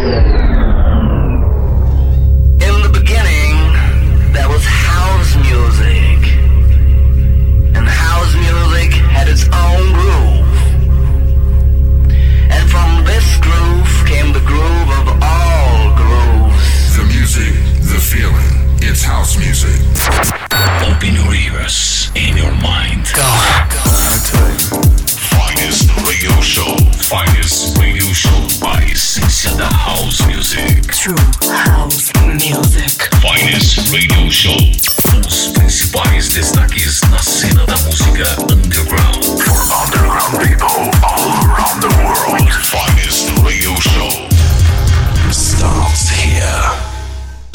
Yeah.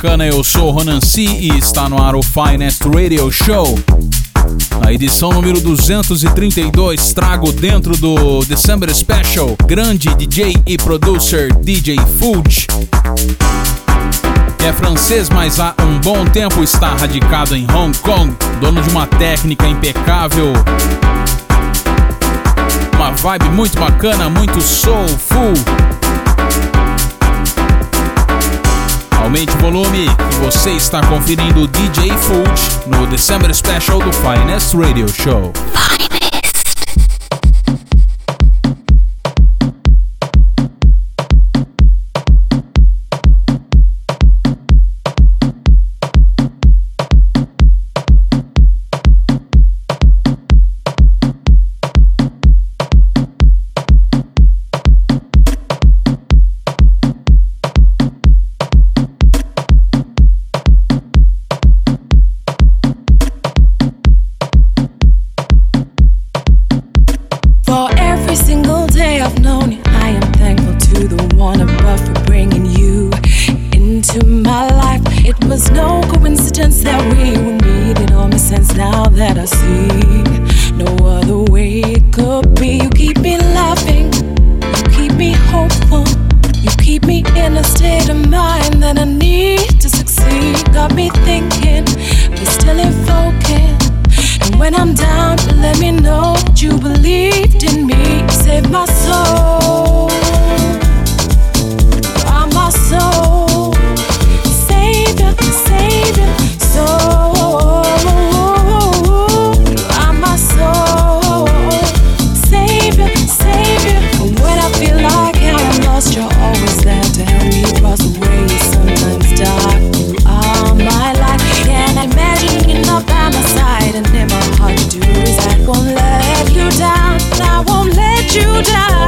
bacana? Eu sou Ronan C e está no ar o Finest Radio Show. Na edição número 232, trago dentro do December Special, grande DJ e producer DJ Fuji. É francês, mas há um bom tempo está radicado em Hong Kong, dono de uma técnica impecável, uma vibe muito bacana, muito soulful. Aumente o volume e você está conferindo o DJ Food no December Special do Finest Radio Show. do is I won't let you down. I won't let you down.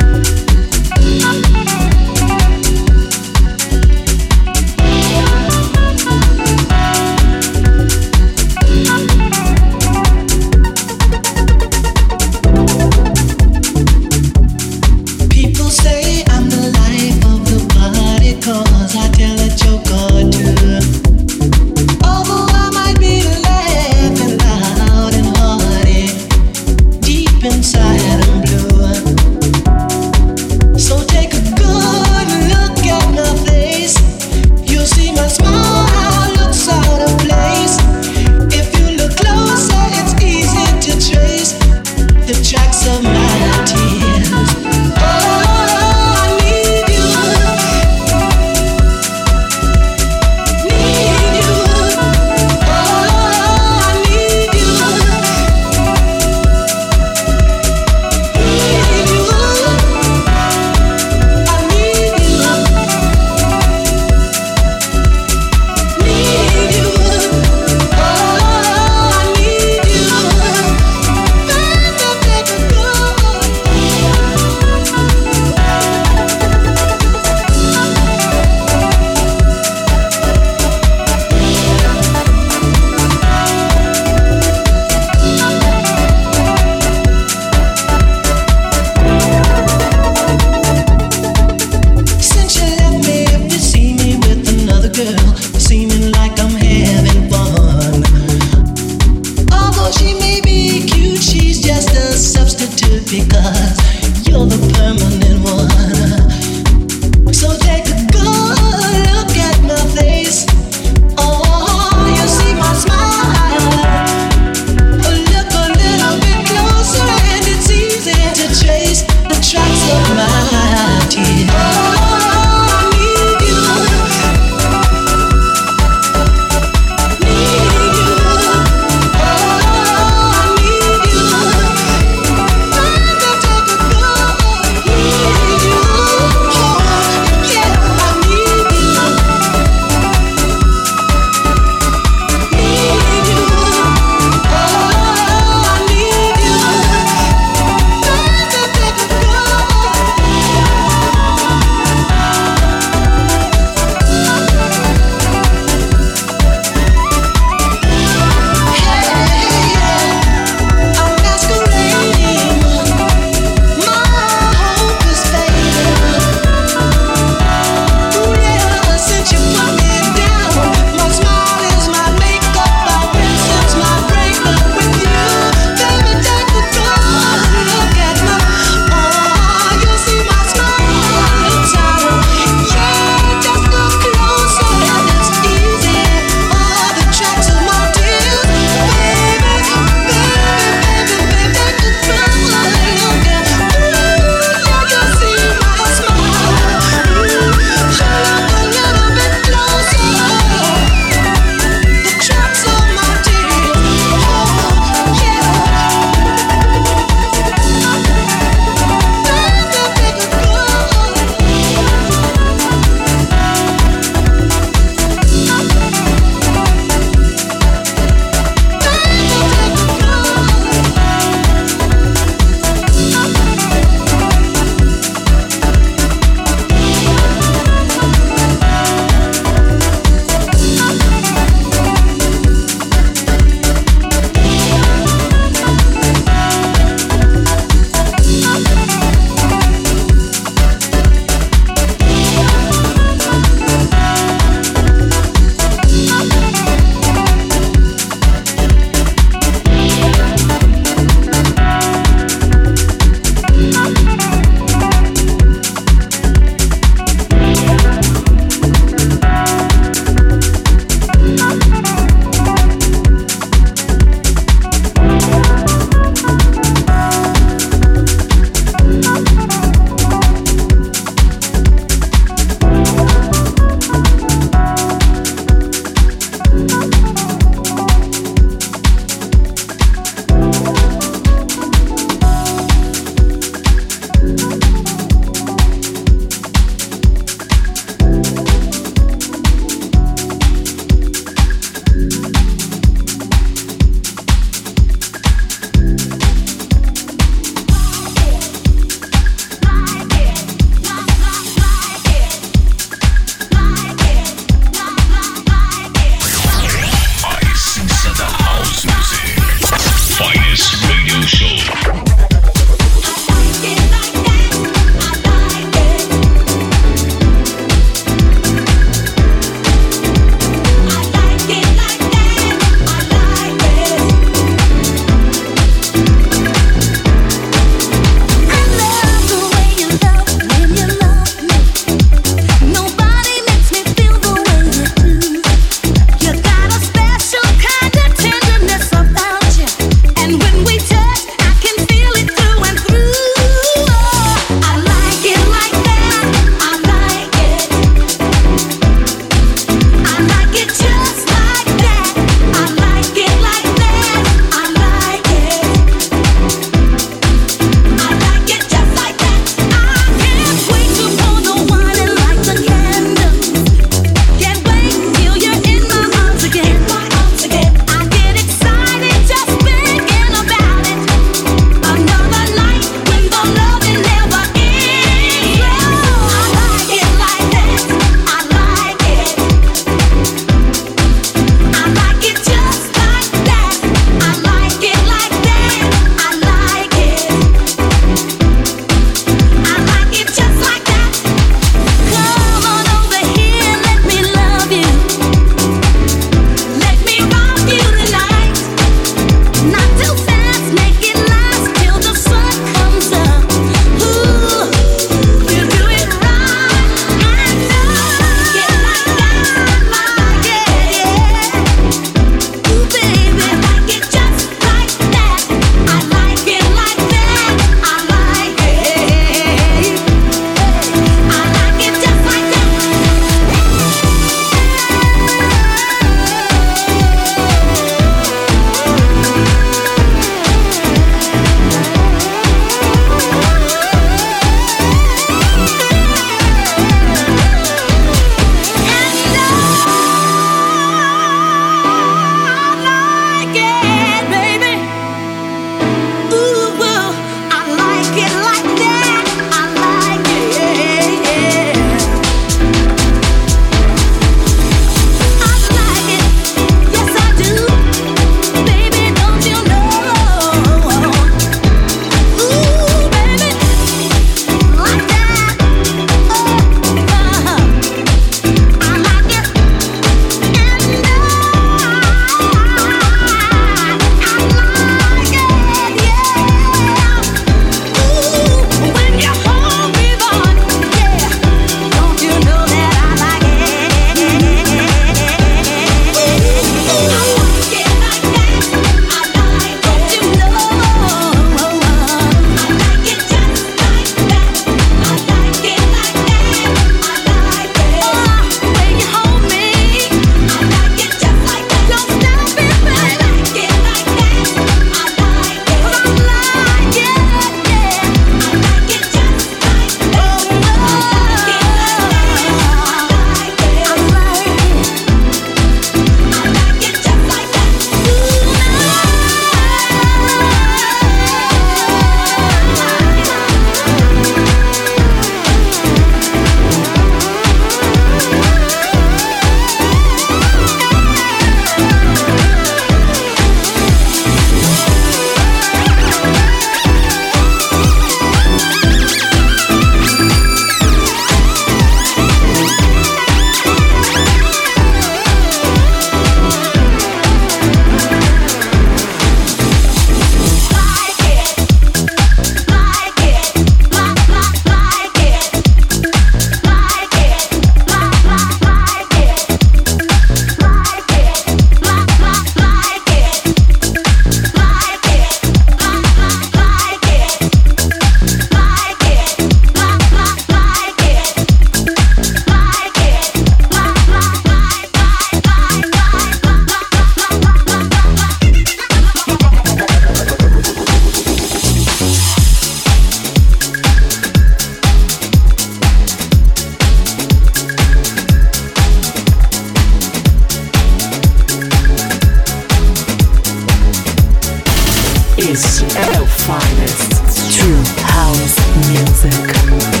finest true house music.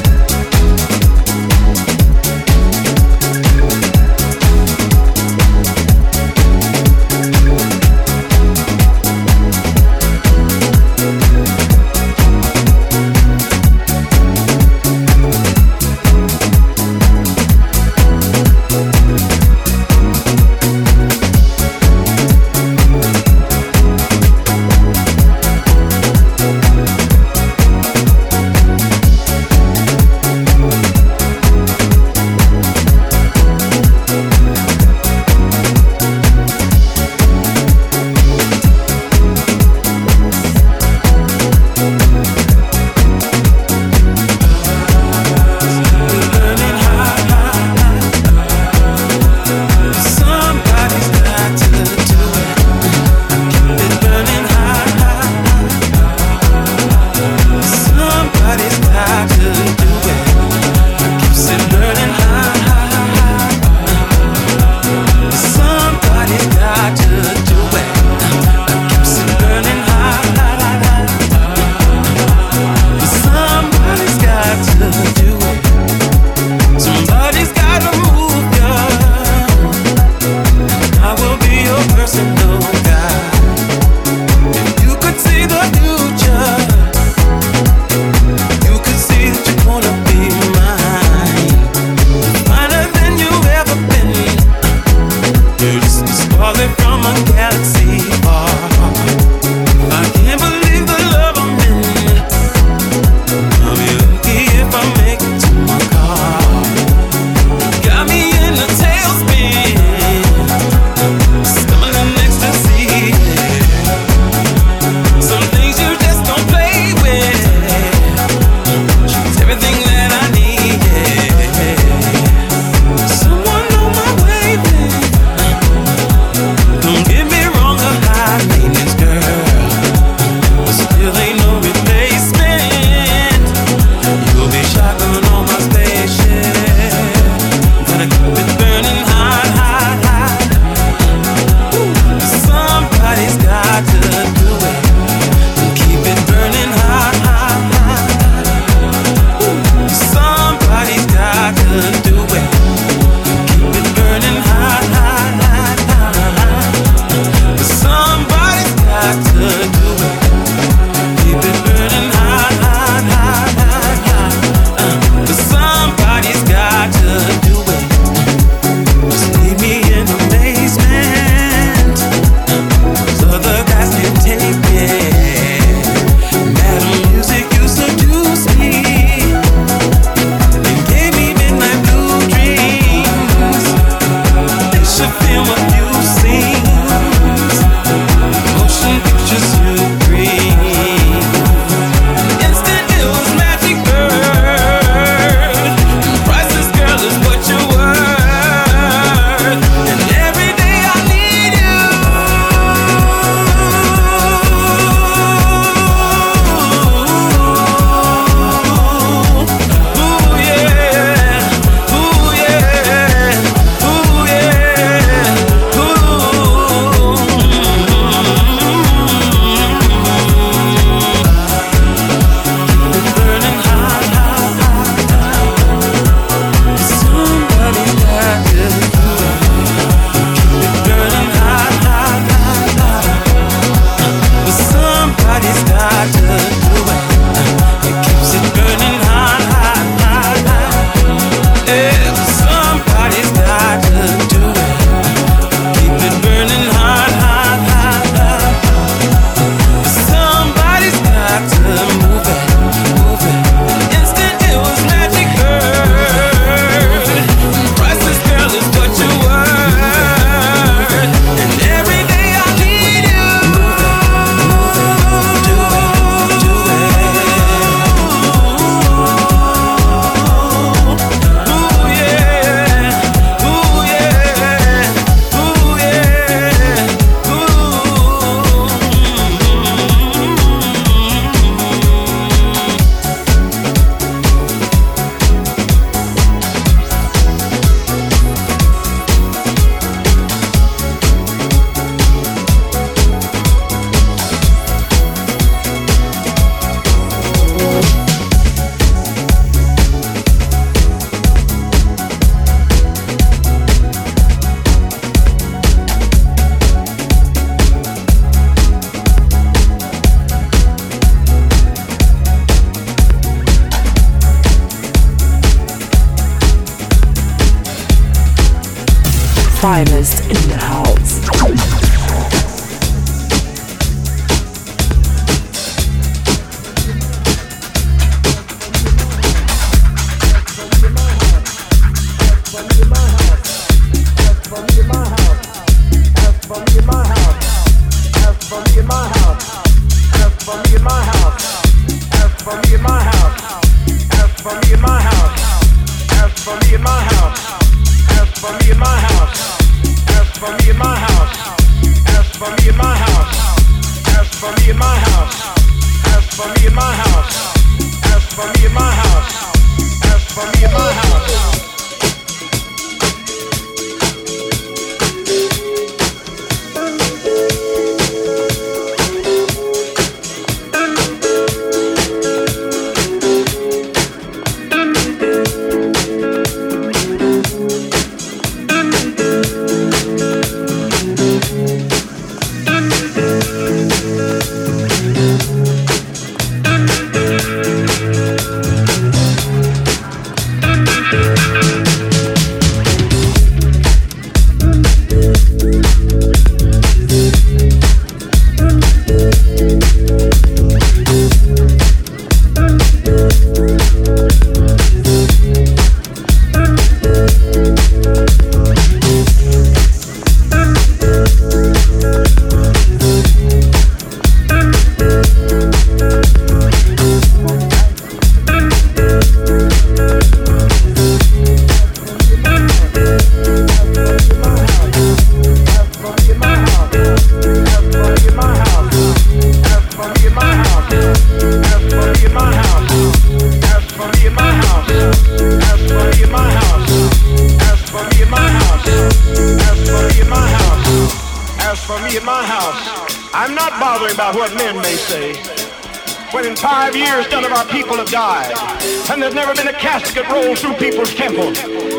through people's temples.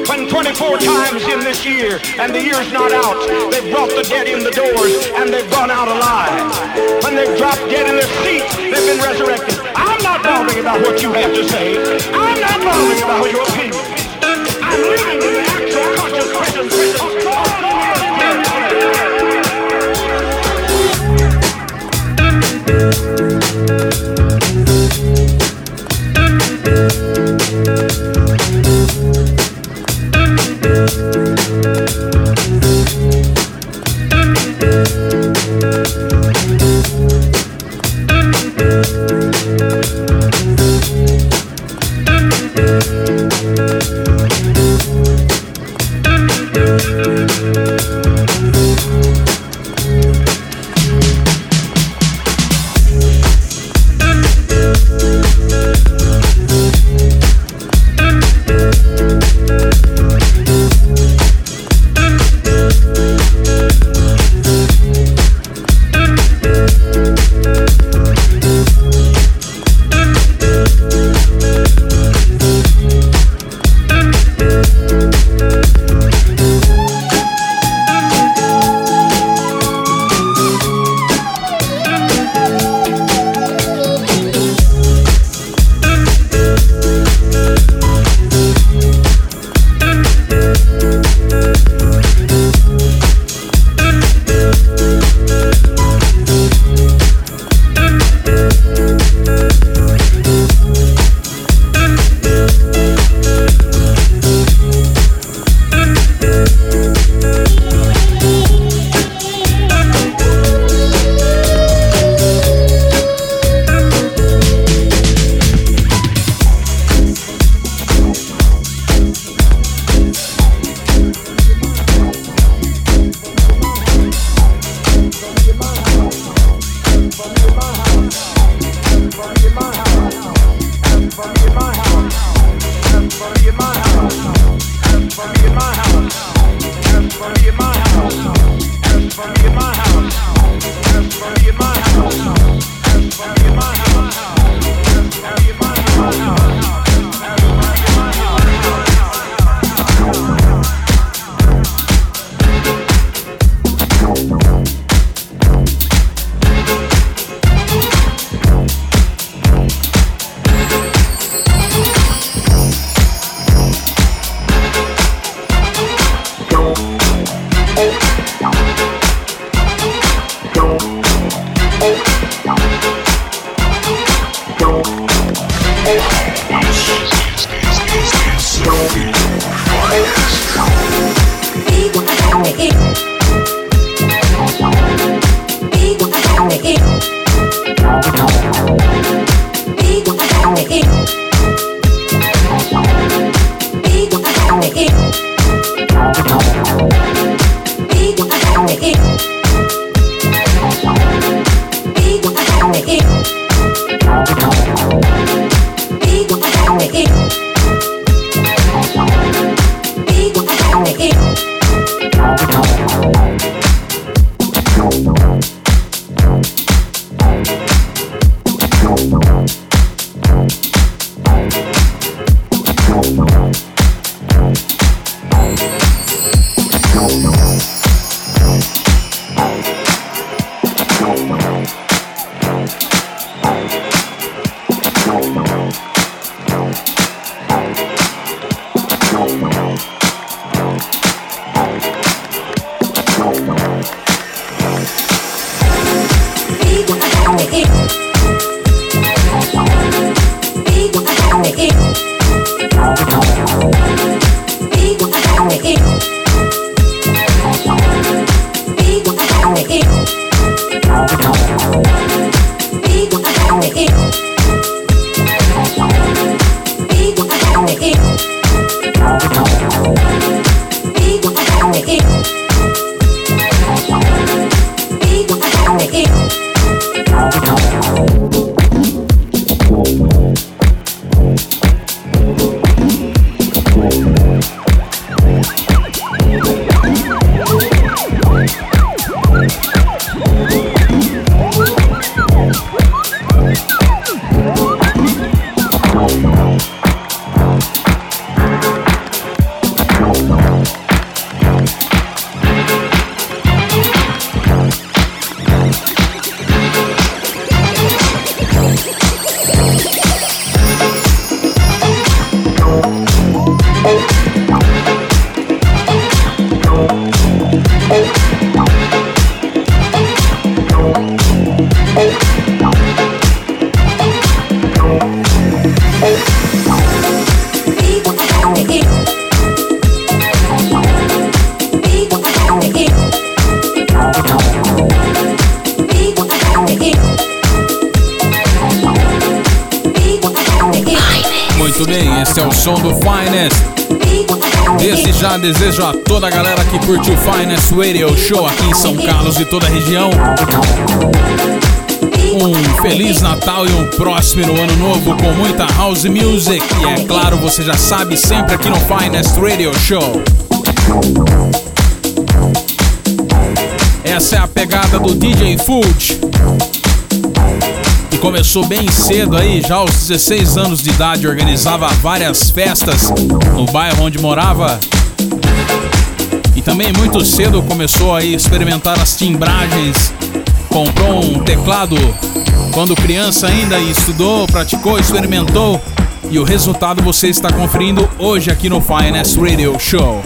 When 24 times in this year, and the year's not out, they've brought the dead in the doors, and they've gone out alive. Radio Show aqui em São Carlos e toda a região. Um Feliz Natal e um próspero ano novo com muita house music. E é claro, você já sabe, sempre aqui no Finest Radio Show. Essa é a pegada do DJ Food. E começou bem cedo aí, já aos 16 anos de idade, organizava várias festas no bairro onde morava e também muito cedo começou a experimentar as timbragens. Comprou um teclado quando criança ainda e estudou, praticou, experimentou. E o resultado você está conferindo hoje aqui no Finance Radio Show.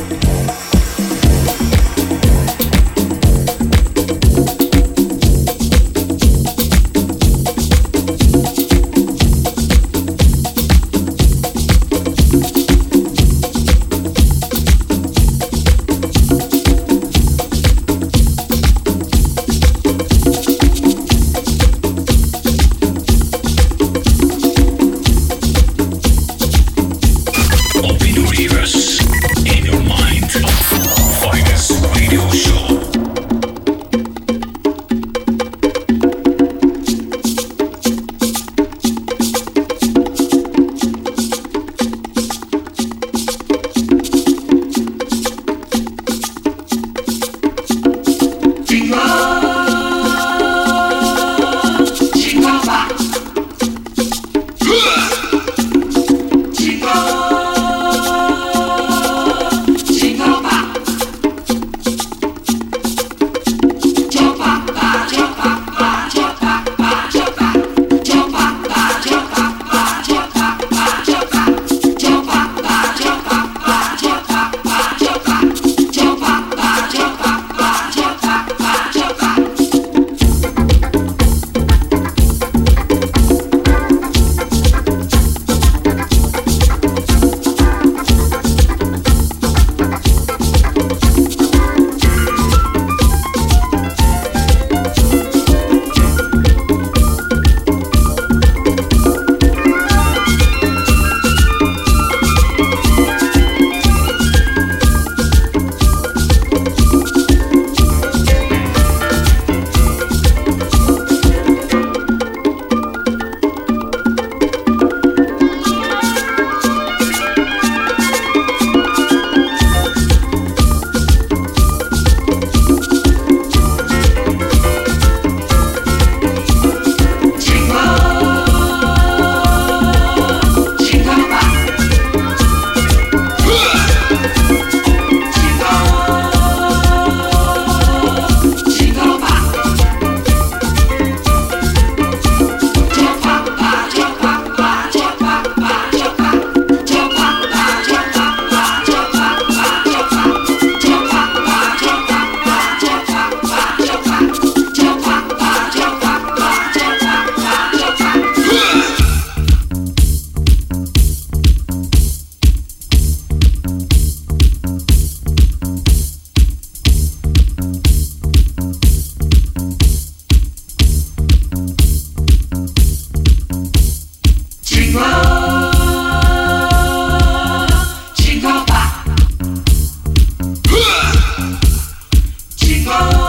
Oh.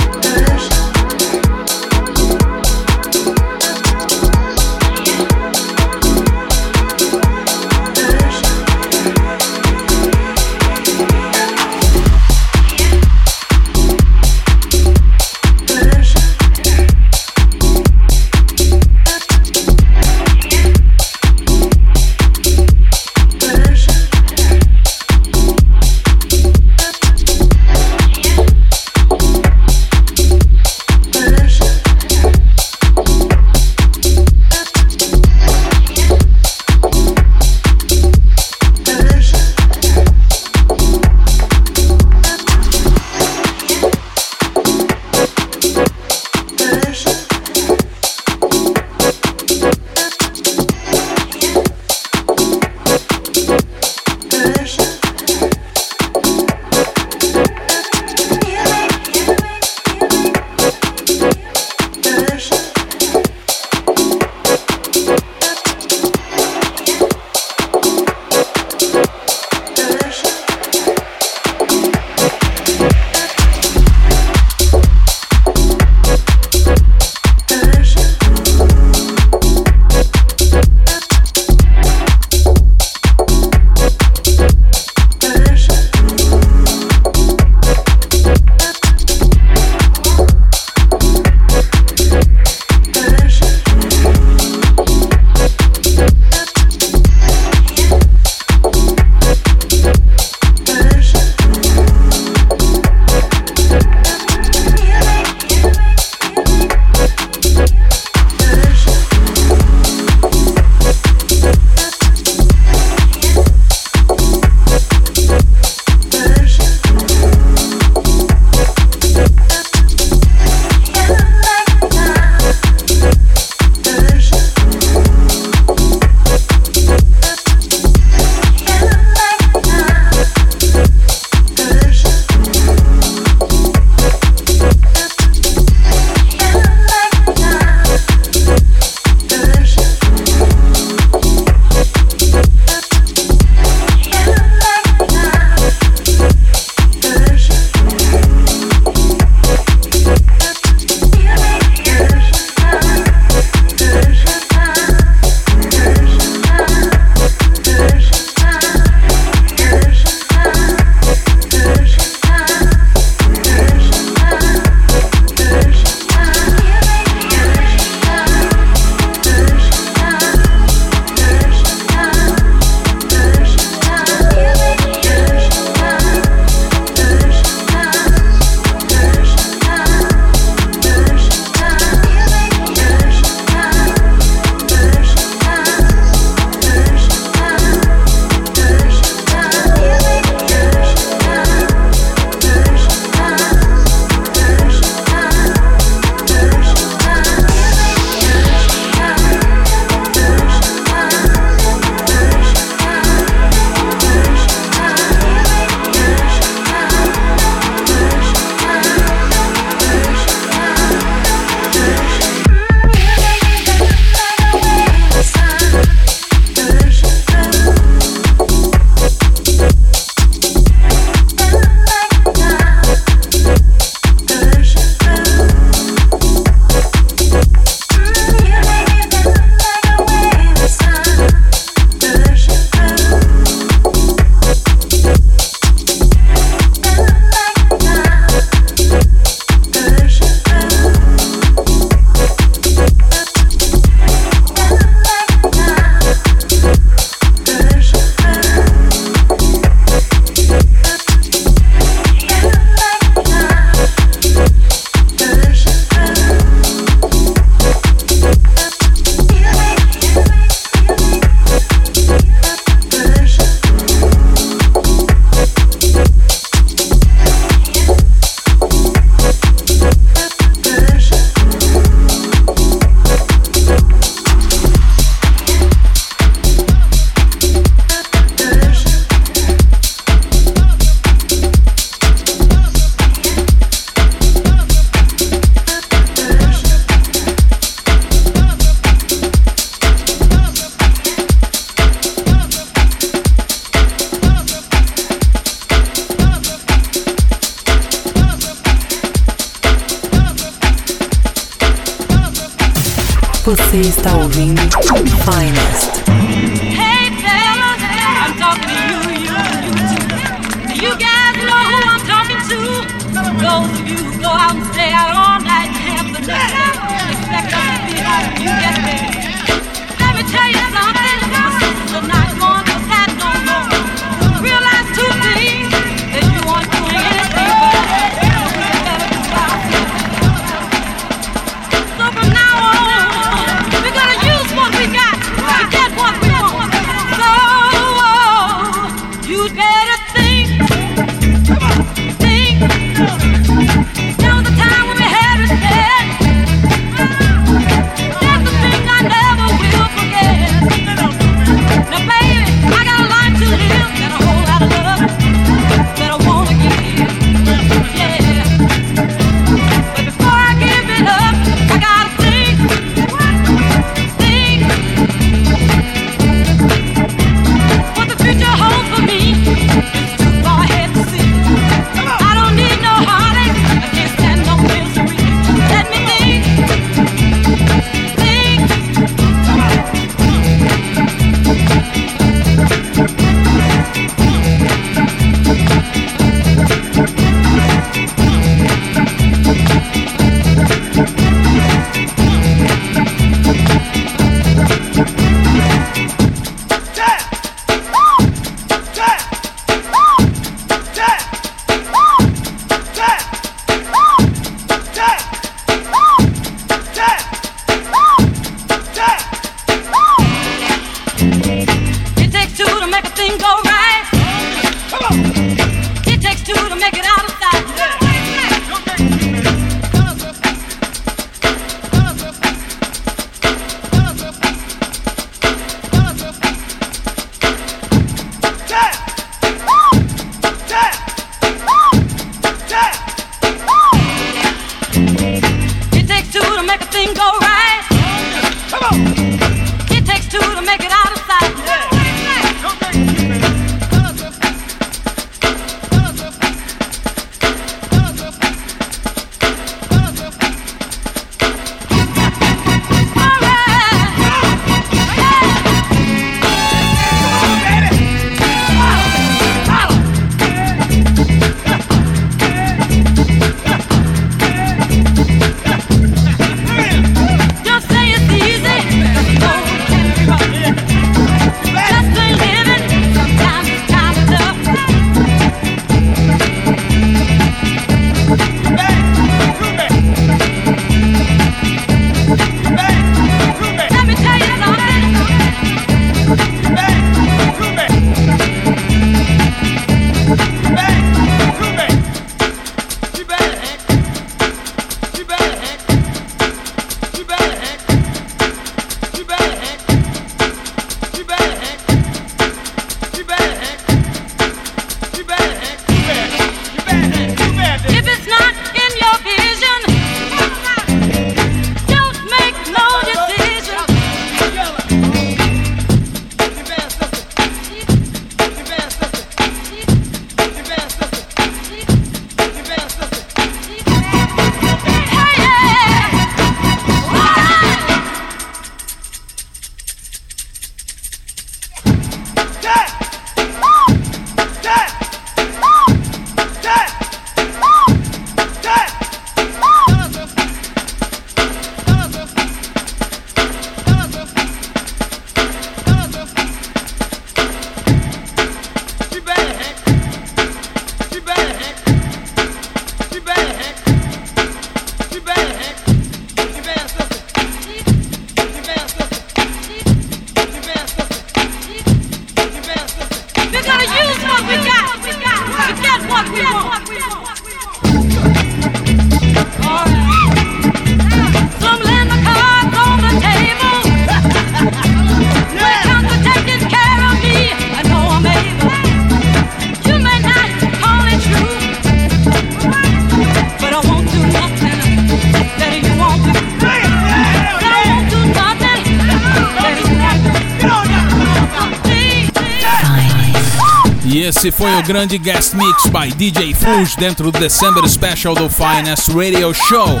Esse foi o grande guest mix by DJ Fuge dentro do December Special do Finest Radio Show.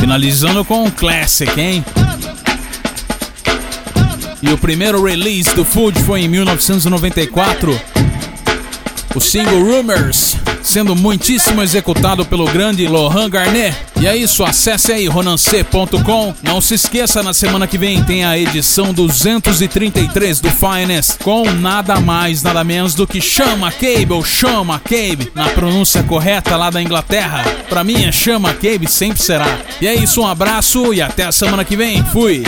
Finalizando com um classic, hein? E o primeiro release do Food foi em 1994. O single Rumors, sendo muitíssimo executado pelo grande Lohan Garnet. E é isso, acesse aí ronancê.com. Não se esqueça, na semana que vem tem a edição 233 do Finest, com nada mais, nada menos do que Chama Cable, Chama Cable, na pronúncia correta lá da Inglaterra. Pra mim é Chama Cable, sempre será. E é isso, um abraço e até a semana que vem. Fui!